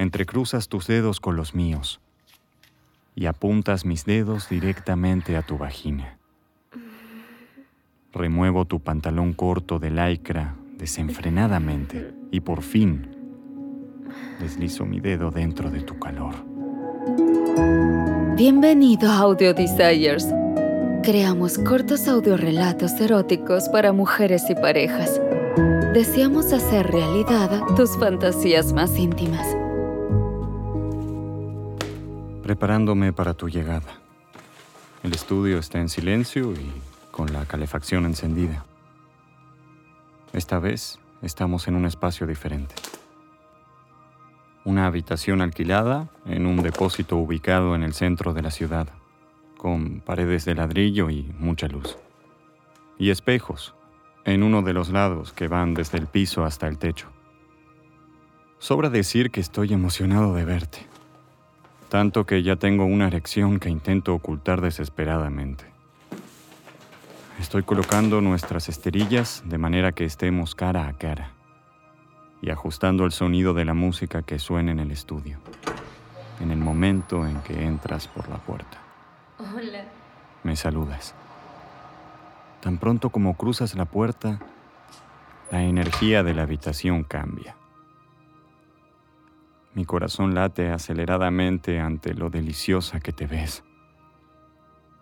entrecruzas tus dedos con los míos y apuntas mis dedos directamente a tu vagina. Remuevo tu pantalón corto de lycra desenfrenadamente y por fin deslizo mi dedo dentro de tu calor. Bienvenido a Audio Desires. Creamos cortos audiorelatos eróticos para mujeres y parejas. Deseamos hacer realidad tus fantasías más íntimas. Preparándome para tu llegada. El estudio está en silencio y con la calefacción encendida. Esta vez estamos en un espacio diferente. Una habitación alquilada en un depósito ubicado en el centro de la ciudad, con paredes de ladrillo y mucha luz. Y espejos en uno de los lados que van desde el piso hasta el techo. Sobra decir que estoy emocionado de verte, tanto que ya tengo una erección que intento ocultar desesperadamente. Estoy colocando nuestras esterillas de manera que estemos cara a cara y ajustando el sonido de la música que suena en el estudio, en el momento en que entras por la puerta. Hola. Me saludas. Tan pronto como cruzas la puerta, la energía de la habitación cambia. Mi corazón late aceleradamente ante lo deliciosa que te ves.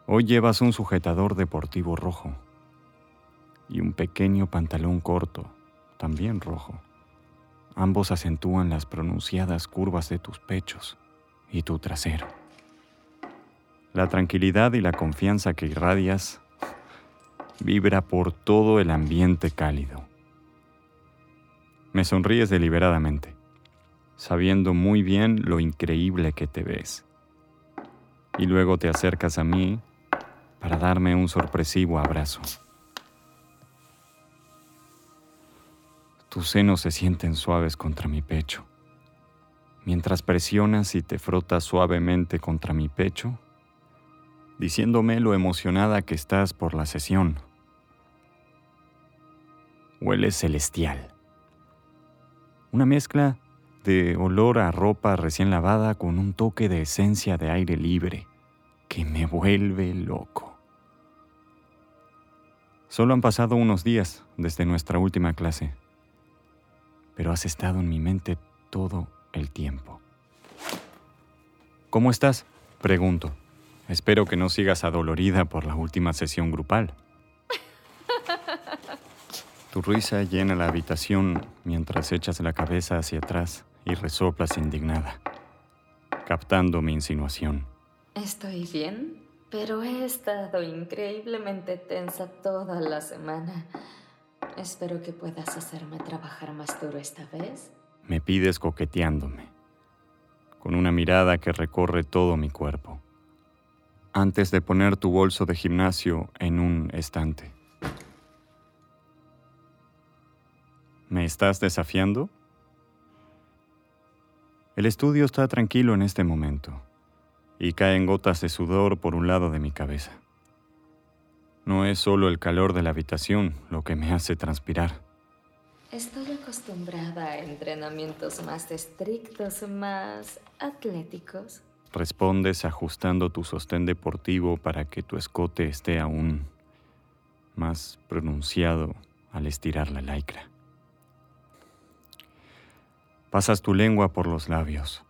Hoy llevas un sujetador deportivo rojo y un pequeño pantalón corto, también rojo. Ambos acentúan las pronunciadas curvas de tus pechos y tu trasero. La tranquilidad y la confianza que irradias vibra por todo el ambiente cálido. Me sonríes deliberadamente, sabiendo muy bien lo increíble que te ves. Y luego te acercas a mí para darme un sorpresivo abrazo. Tus senos se sienten suaves contra mi pecho. Mientras presionas y te frotas suavemente contra mi pecho, diciéndome lo emocionada que estás por la sesión. Huele celestial. Una mezcla de olor a ropa recién lavada con un toque de esencia de aire libre que me vuelve loco. Solo han pasado unos días desde nuestra última clase, pero has estado en mi mente todo el tiempo. ¿Cómo estás? Pregunto. Espero que no sigas adolorida por la última sesión grupal. Tu risa llena la habitación mientras echas la cabeza hacia atrás y resoplas indignada, captando mi insinuación. Estoy bien, pero he estado increíblemente tensa toda la semana. Espero que puedas hacerme trabajar más duro esta vez. Me pides coqueteándome, con una mirada que recorre todo mi cuerpo, antes de poner tu bolso de gimnasio en un estante. ¿Me estás desafiando? El estudio está tranquilo en este momento y caen gotas de sudor por un lado de mi cabeza. No es solo el calor de la habitación lo que me hace transpirar. Estoy acostumbrada a entrenamientos más estrictos, más atléticos. Respondes ajustando tu sostén deportivo para que tu escote esté aún más pronunciado al estirar la lycra. Pasas tu lengua por los labios,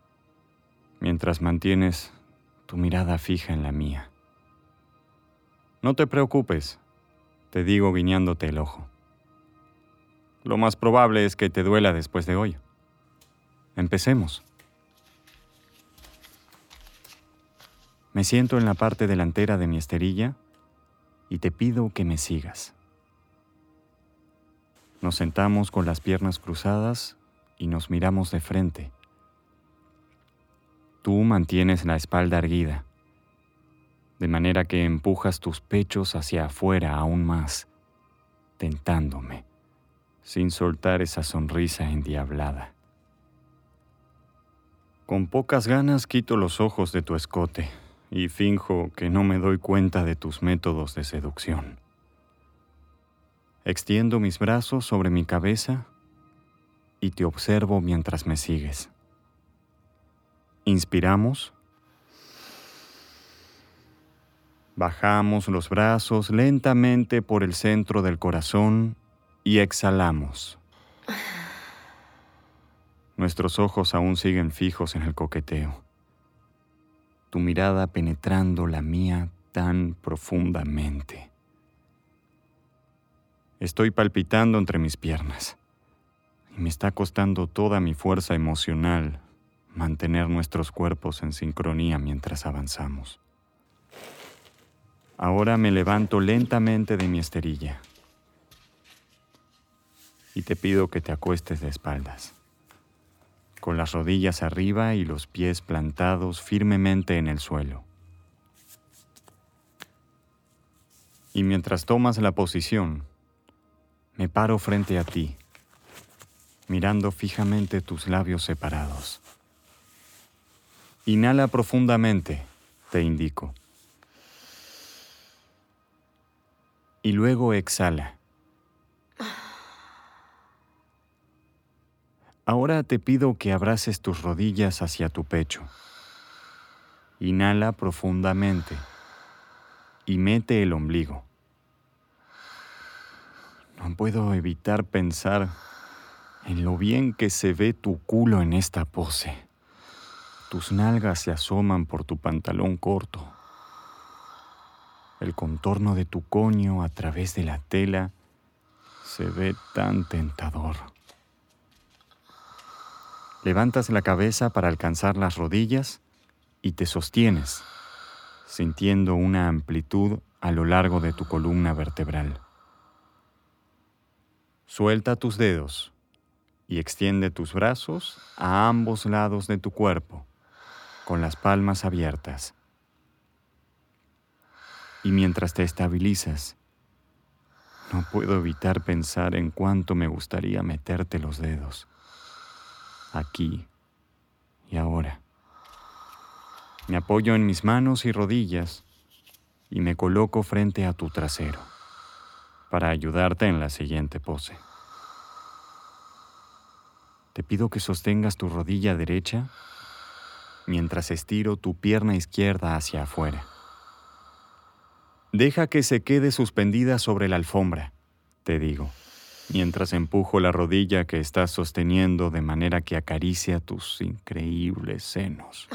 mientras mantienes tu mirada fija en la mía. No te preocupes, te digo guiñándote el ojo. Lo más probable es que te duela después de hoy. Empecemos. Me siento en la parte delantera de mi esterilla y te pido que me sigas. Nos sentamos con las piernas cruzadas y nos miramos de frente. Tú mantienes la espalda erguida, de manera que empujas tus pechos hacia afuera aún más, tentándome, sin soltar esa sonrisa endiablada. Con pocas ganas quito los ojos de tu escote y finjo que no me doy cuenta de tus métodos de seducción. Extiendo mis brazos sobre mi cabeza y te observo mientras me sigues Inspiramos. Bajamos los brazos lentamente por el centro del corazón y exhalamos. Nuestros ojos aún siguen fijos en el coqueteo. Tu mirada penetrando la mía tan profundamente. Estoy palpitando entre mis piernas me está costando toda mi fuerza emocional mantener nuestros cuerpos en sincronía mientras avanzamos. Ahora me levanto lentamente de mi esterilla y te pido que te acuestes de espaldas, con las rodillas arriba y los pies plantados firmemente en el suelo. Y mientras tomas la posición, me paro frente a ti, mirando fijamente tus labios separados. Inhala profundamente, te indico. Y luego exhala. Ahora te pido que abraces tus rodillas hacia tu pecho. Inhala profundamente y mete el ombligo. No puedo evitar pensar en lo bien que se ve tu culo en esta pose. Tus nalgas se asoman por tu pantalón corto. El contorno de tu coño a través de la tela se ve tan tentador. Levantas la cabeza para alcanzar las rodillas y te sostienes, sintiendo una amplitud a lo largo de tu columna vertebral. Suelta tus dedos y extiende tus brazos a ambos lados de tu cuerpo, con las palmas abiertas. Y mientras te estabilizas, no puedo evitar pensar en cuánto me gustaría meterte los dedos aquí y ahora. Me apoyo en mis manos y rodillas y me coloco frente a tu trasero para ayudarte en la siguiente pose. Te pido que sostengas tu rodilla derecha mientras estiro tu pierna izquierda hacia afuera. Deja que se quede suspendida sobre la alfombra, te digo mientras empujo la rodilla que estás sosteniendo de manera que acaricia tus increíbles senos.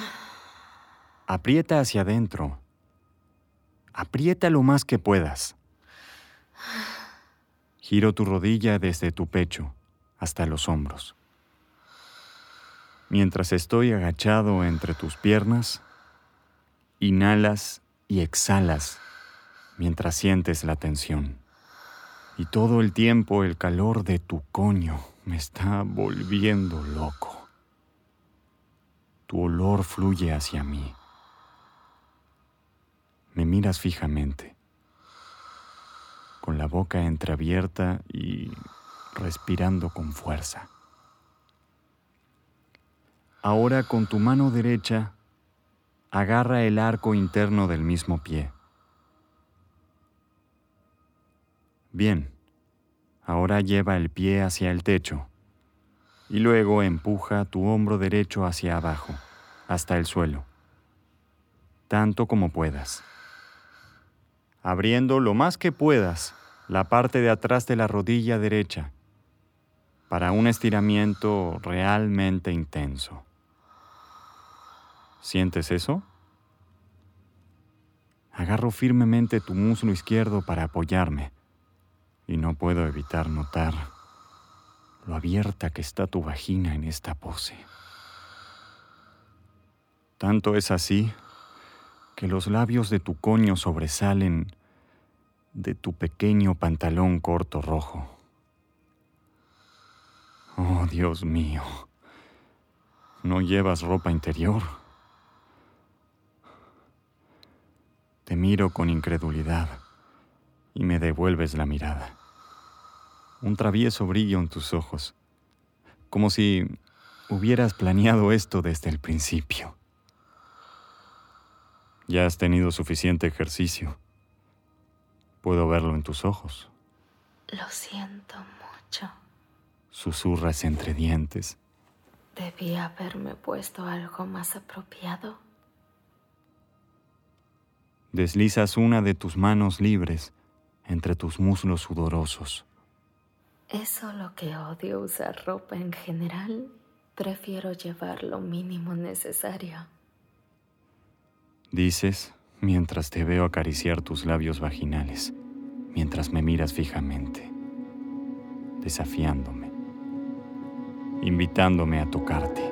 Aprieta hacia adentro. Aprieta lo más que puedas. Giro tu rodilla desde tu pecho hasta los hombros. Mientras estoy agachado entre tus piernas, inhalas y exhalas mientras sientes la tensión. Y todo el tiempo el calor de tu coño me está volviendo loco. Tu olor fluye hacia mí. Me miras fijamente, con la boca entreabierta y respirando con fuerza. Ahora con tu mano derecha, agarra el arco interno del mismo pie. Bien, ahora lleva el pie hacia el techo y luego empuja tu hombro derecho hacia abajo, hasta el suelo, tanto como puedas, abriendo lo más que puedas la parte de atrás de la rodilla derecha para un estiramiento realmente intenso. ¿Sientes eso? Agarro firmemente tu muslo izquierdo para apoyarme y no puedo evitar notar lo abierta que está tu vagina en esta pose. Tanto es así que los labios de tu coño sobresalen de tu pequeño pantalón corto rojo. Oh, Dios mío, ¿no llevas ropa interior? Te miro con incredulidad y me devuelves la mirada. Un travieso brillo en tus ojos, como si hubieras planeado esto desde el principio. Ya has tenido suficiente ejercicio. Puedo verlo en tus ojos. Lo siento mucho. Susurras entre dientes Debí haberme puesto algo más apropiado. Deslizas una de tus manos libres entre tus muslos sudorosos. Es solo que odio usar ropa en general. Prefiero llevar lo mínimo necesario. Dices mientras te veo acariciar tus labios vaginales, mientras me miras fijamente, desafiándome, invitándome a tocarte.